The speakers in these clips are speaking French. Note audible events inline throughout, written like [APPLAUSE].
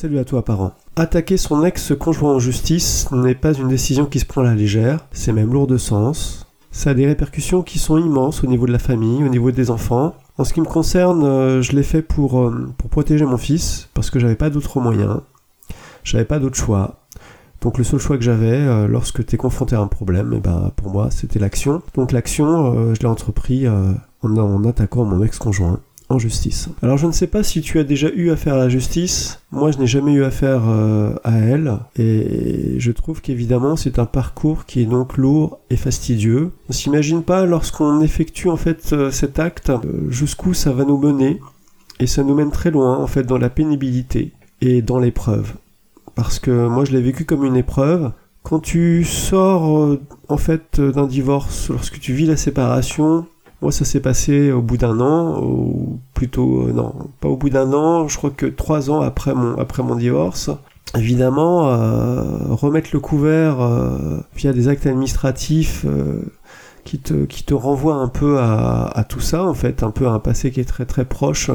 Salut à toi parent. Attaquer son ex-conjoint en justice n'est pas une décision qui se prend à la légère, c'est même lourd de sens. Ça a des répercussions qui sont immenses au niveau de la famille, au niveau des enfants. En ce qui me concerne, euh, je l'ai fait pour, euh, pour protéger mon fils, parce que j'avais pas d'autre moyen. J'avais pas d'autre choix. Donc le seul choix que j'avais euh, lorsque tu es confronté à un problème, eh ben, pour moi c'était l'action. Donc l'action, je l'ai entrepris en, en attaquant mon ex-conjoint en justice. Alors je ne sais pas si tu as déjà eu affaire à la justice, moi je n'ai jamais eu affaire euh, à elle, et je trouve qu'évidemment c'est un parcours qui est donc lourd et fastidieux. On s'imagine pas lorsqu'on effectue en fait euh, cet acte euh, jusqu'où ça va nous mener, et ça nous mène très loin en fait dans la pénibilité et dans l'épreuve. Parce que moi je l'ai vécu comme une épreuve, quand tu sors en fait d'un divorce, lorsque tu vis la séparation, moi, ça s'est passé au bout d'un an, ou plutôt, euh, non, pas au bout d'un an, je crois que trois ans après mon, après mon divorce. Évidemment, euh, remettre le couvert euh, via des actes administratifs qui, te, qui te renvoient un peu à, à, tout ça, en fait, un peu à un passé qui est très très proche,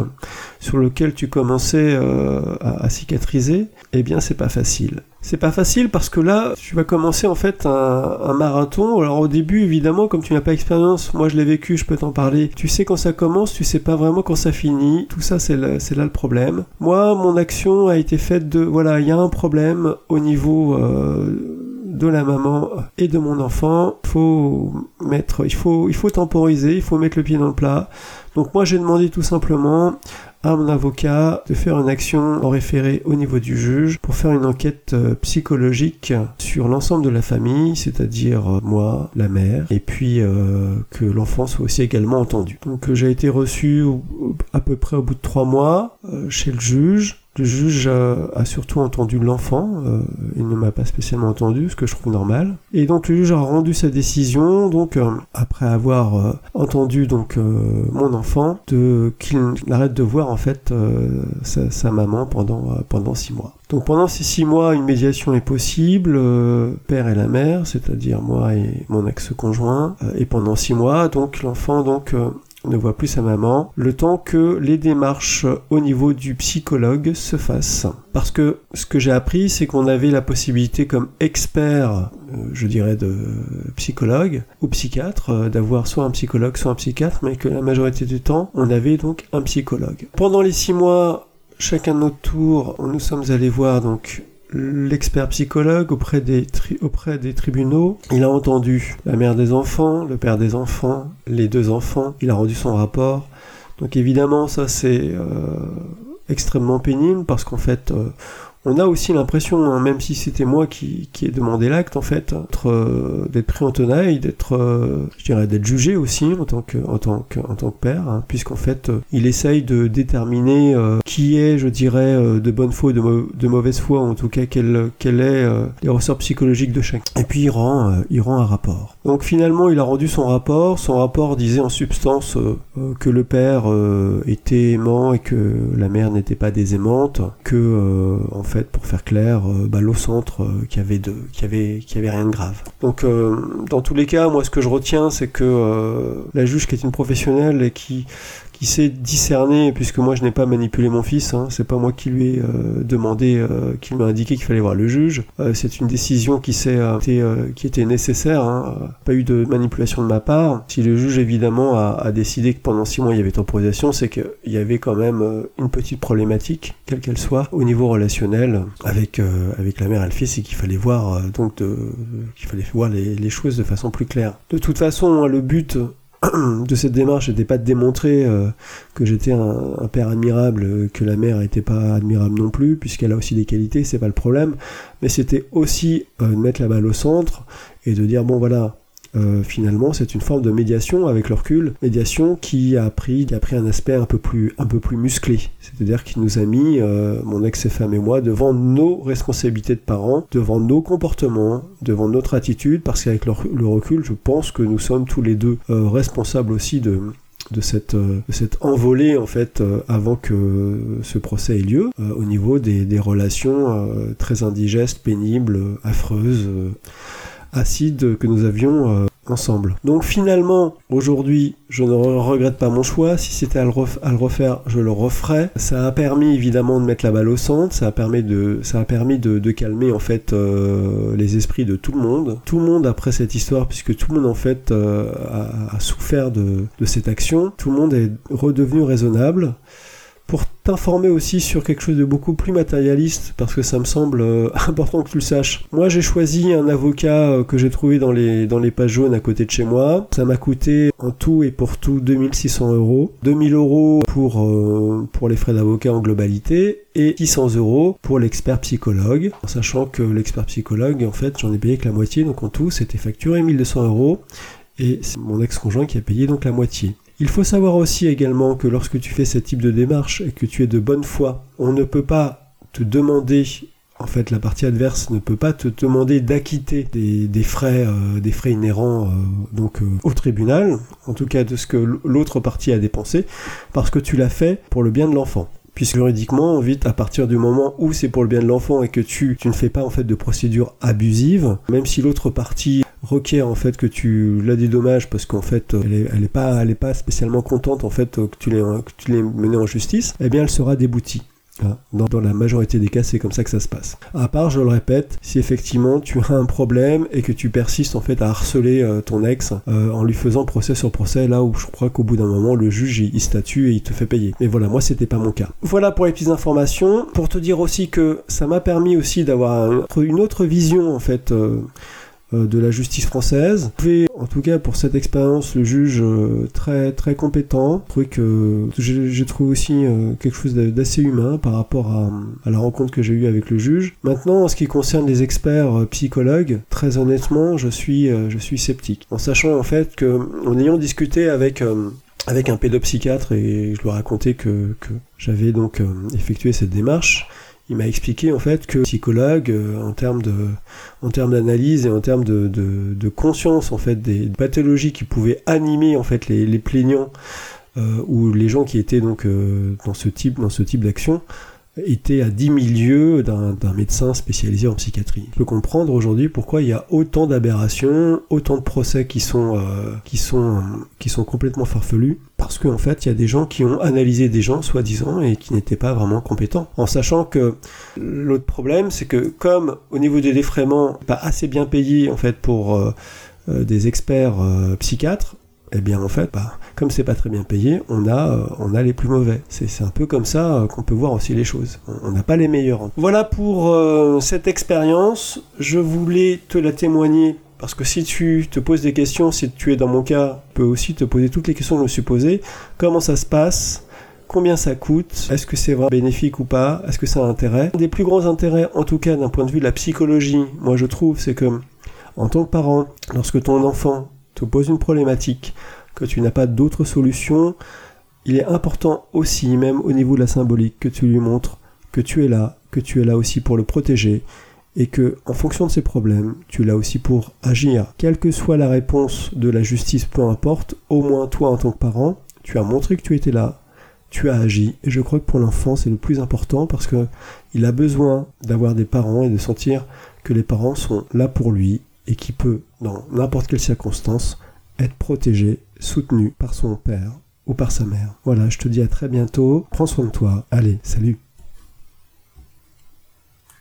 sur lequel tu commençais à, à cicatriser, eh bien, c'est pas facile. C'est pas facile parce que là, tu vas commencer en fait un, marathon. Alors au début, évidemment, comme tu n'as pas expérience, moi je l'ai vécu, je peux t'en parler. Tu sais quand ça commence, tu sais pas vraiment quand ça finit. Tout ça, c'est là, le problème. Moi, mon action a été faite de, voilà, il y a un problème au niveau euh, de la maman et de mon enfant. Faut mettre, il faut, il faut temporiser, il faut mettre le pied dans le plat. Donc moi, j'ai demandé tout simplement à mon avocat de faire une action en référé au niveau du juge pour faire une enquête euh, psychologique sur l'ensemble de la famille, c'est-à-dire euh, moi, la mère, et puis euh, que l'enfant soit aussi également entendu. Donc j'ai été reçu à peu près au bout de trois mois chez le juge le juge a surtout entendu l'enfant, euh, il ne m'a pas spécialement entendu, ce que je trouve normal. Et donc le juge a rendu sa décision, donc euh, après avoir euh, entendu donc mon enfant, qu'il arrête de voir en fait sa, maman pendant pendant six mois. Donc pendant ces six mois, une médiation est possible, père et la mère, c'est-à-dire moi et mon ex-conjoint, et pendant six mois, donc l'enfant donc ne voit plus sa maman, le temps que les démarches au niveau du psychologue se fassent. Parce que ce que j'ai appris, c'est qu'on avait la possibilité comme expert, euh, je dirais, de psychologue ou psychiatre, euh, d'avoir soit un psychologue, soit un psychiatre, mais que la majorité du temps, on avait donc un psychologue. Pendant les six mois, chacun de notre tour, nous sommes allés voir donc l'expert psychologue auprès des, tribunaux. Il a entendu la mère des enfants, le père des enfants, les deux enfants. Il a rendu son rapport. Donc évidemment, ça c'est euh, extrêmement pénible parce qu'en fait, euh, on a aussi l'impression, hein, même si c'était moi qui, qui ai demandé l'acte, en fait, euh, d'être pris en tenaille, d'être, euh, je dirais, d'être jugé aussi en tant que, en tant que, en tant que père, hein, puisqu'en fait, euh, il essaye de déterminer qui est, je dirais, de bonne foi ou de, de, mauvaise foi, en tout cas, quel, quel est les ressorts psychologiques de chacun. Et puis il rend, il rend un rapport. Donc finalement, il a rendu son rapport. Son rapport disait en substance que le père était aimant et que la mère n'était pas désaimante, que en fait pour faire clair, euh, bah, l'eau centre euh, qui avait de, qui avait, qui avait rien de grave. Donc, euh, dans tous les cas, moi, ce que je retiens, c'est que la juge qui est une professionnelle et qui qui sait discerner, puisque moi je n'ai pas manipulé mon fils, hein, c'est pas moi qui lui ai euh, demandé, euh, qui m'a indiqué qu'il fallait voir le juge, euh, c'est une décision qui, s'est, qui était nécessaire, hein, pas eu de manipulation de ma part. Si le juge évidemment a, décidé que pendant six mois il y avait temporisation, c'est qu'il y avait quand même une petite problématique, quelle qu'elle soit, au niveau relationnel avec, avec la mère et le fils, et qu'il fallait voir donc qu'il fallait voir les, les choses de façon plus claire. De toute façon, le but [CLEARS THROAT] de cette démarche n'était pas de démontrer euh, que j'étais un, père admirable, que la mère n'était pas admirable non plus, puisqu'elle a aussi des qualités, c'est pas le problème, mais c'était aussi euh, de mettre la balle au centre et de dire bon voilà, euh, finalement, c'est une forme de médiation avec le recul, médiation qui a pris, qui a pris un aspect un peu plus, un peu plus musclé. C'est-à-dire qu'il nous a mis, euh, mon ex-femme et moi, devant nos responsabilités de parents, devant nos comportements, devant notre attitude, parce qu'avec le, recul, je pense que nous sommes tous les deux euh, responsables aussi de, de cette, envolée en fait avant que ce procès ait lieu au niveau des relations très indigestes, pénibles, affreuses acide que nous avions euh, ensemble. Donc finalement, aujourd'hui, je ne regrette pas mon choix. Si c'était à, le refaire, je le referais. Ça a permis évidemment de mettre la balle au centre. Ça a permis de, ça a permis de, calmer en fait euh, les esprits de tout le monde. Tout le monde après cette histoire, puisque tout le monde en fait euh, a, souffert de, de cette action. Tout le monde est redevenu raisonnable pour t'informer aussi sur quelque chose de beaucoup plus matérialiste, parce que ça me semble euh, [LAUGHS] important que tu le saches. Moi, j'ai choisi un avocat euh, que j'ai trouvé dans les, dans les pages jaunes à côté de chez moi. Ça m'a coûté en tout et pour tout 2600 euros. 2000 euros pour, euh, pour les frais d'avocat en globalité et 600 euros pour l'expert psychologue, en sachant que l'expert psychologue, en fait, j'en ai payé que la moitié, donc en tout, c'était facturé 1200 euros et c'est mon ex-conjoint qui a payé donc la moitié. Il faut savoir aussi également que lorsque tu fais ce type de démarche et que tu es de bonne foi, on ne peut pas te demander en fait, la partie adverse ne peut pas te demander d'acquitter des, frais, euh, des frais inhérents euh, donc euh, au tribunal, en tout cas de ce que l'autre partie a dépensé, parce que tu l'as fait pour le bien de l'enfant. Puisque juridiquement, vite, à partir du moment où c'est pour le bien de l'enfant et que tu, tu ne fais pas en fait de procédure abusive, même si l'autre partie requiert en fait que tu la dédommages parce qu'en fait elle est, elle est, pas elle est pas spécialement contente en fait que tu l'aies que tu l'aies mené en justice, eh bien elle sera déboutie. Dans, la majorité des cas, c'est comme ça que ça se passe. À part, je le répète, si effectivement tu as un problème et que tu persistes en fait à harceler euh, ton ex euh, en lui faisant procès sur procès, là où je crois qu'au bout d'un moment le juge il, statue et il te fait payer. Mais voilà, moi c'était pas mon cas. Voilà pour les petites informations. Pour te dire aussi que ça m'a permis aussi d'avoir une autre vision en fait. Euh, euh, de la justice française. en tout cas pour cette expérience, le juge euh, très très compétent. que j'ai trouvé aussi euh, quelque chose d'assez humain par rapport à, la rencontre que j'ai eue avec le juge. Maintenant, en ce qui concerne les experts psychologues, très honnêtement, je suis je suis sceptique, en sachant en fait que en ayant discuté avec avec un pédopsychiatre et je lui ai raconté que, que j'avais donc effectué cette démarche il m'a expliqué en fait que psychologue euh, en termes de en termes d'analyse et en termes de, de, conscience en fait des pathologies qui pouvaient animer en fait les, plaignants euh, ou les gens qui étaient donc euh, dans ce type dans ce type d'action était à 10 milieux d'un médecin spécialisé en psychiatrie. Je peux comprendre aujourd'hui pourquoi il y a autant d'aberrations, autant de procès qui sont, euh, qui sont, qui sont complètement farfelus, parce qu'en fait, il y a des gens qui ont analysé des gens, soi-disant, et qui n'étaient pas vraiment compétents. En sachant que l'autre problème, c'est que comme au niveau des défraiements, pas assez bien payé en fait pour euh, euh, des experts psychiatres, eh bien en fait, bah, comme c'est pas très bien payé, on a, euh, on a les plus mauvais. C'est un peu comme ça euh, qu'on peut voir aussi les choses. On n'a pas les meilleurs. Voilà pour euh, cette expérience. Je voulais te la témoigner parce que si tu te poses des questions, si tu es dans mon cas, tu peux aussi te poser toutes les questions que je me suis posées. Comment ça se passe? Combien ça coûte? Est-ce que c'est vraiment bénéfique ou pas? Est-ce que ça a intérêt? Un des plus grands intérêts, en tout cas d'un point de vue de la psychologie, moi je trouve, c'est que en tant que parent, lorsque ton enfant pose une problématique, que tu n'as pas d'autre solution, il est important aussi, même au niveau de la symbolique, que tu lui montres que tu es là, que tu es là aussi pour le protéger, et que, en fonction de ses problèmes, tu es là aussi pour agir. Quelle que soit la réponse de la justice, peu importe, au moins toi en tant que parent, tu as montré que tu étais là, tu as agi. Et je crois que pour l'enfant, c'est le plus important parce que il a besoin d'avoir des parents et de sentir que les parents sont là pour lui et qui peut, dans n'importe quelle circonstance, être protégé, soutenu par son père ou par sa mère. Voilà, je te dis à très bientôt. Prends soin de toi. Allez, salut.